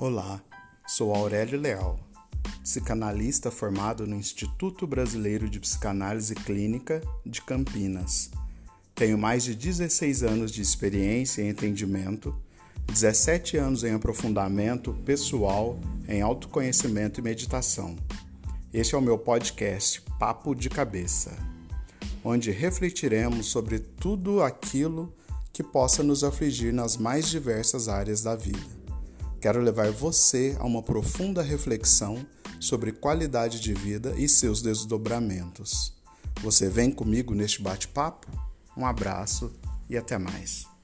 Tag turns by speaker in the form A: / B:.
A: Olá, sou Aurélio Leal, psicanalista formado no Instituto Brasileiro de Psicanálise Clínica de Campinas. Tenho mais de 16 anos de experiência em atendimento, 17 anos em aprofundamento pessoal em autoconhecimento e meditação. Este é o meu podcast Papo de Cabeça, onde refletiremos sobre tudo aquilo que possa nos afligir nas mais diversas áreas da vida. Quero levar você a uma profunda reflexão sobre qualidade de vida e seus desdobramentos. Você vem comigo neste bate-papo? Um abraço e até mais.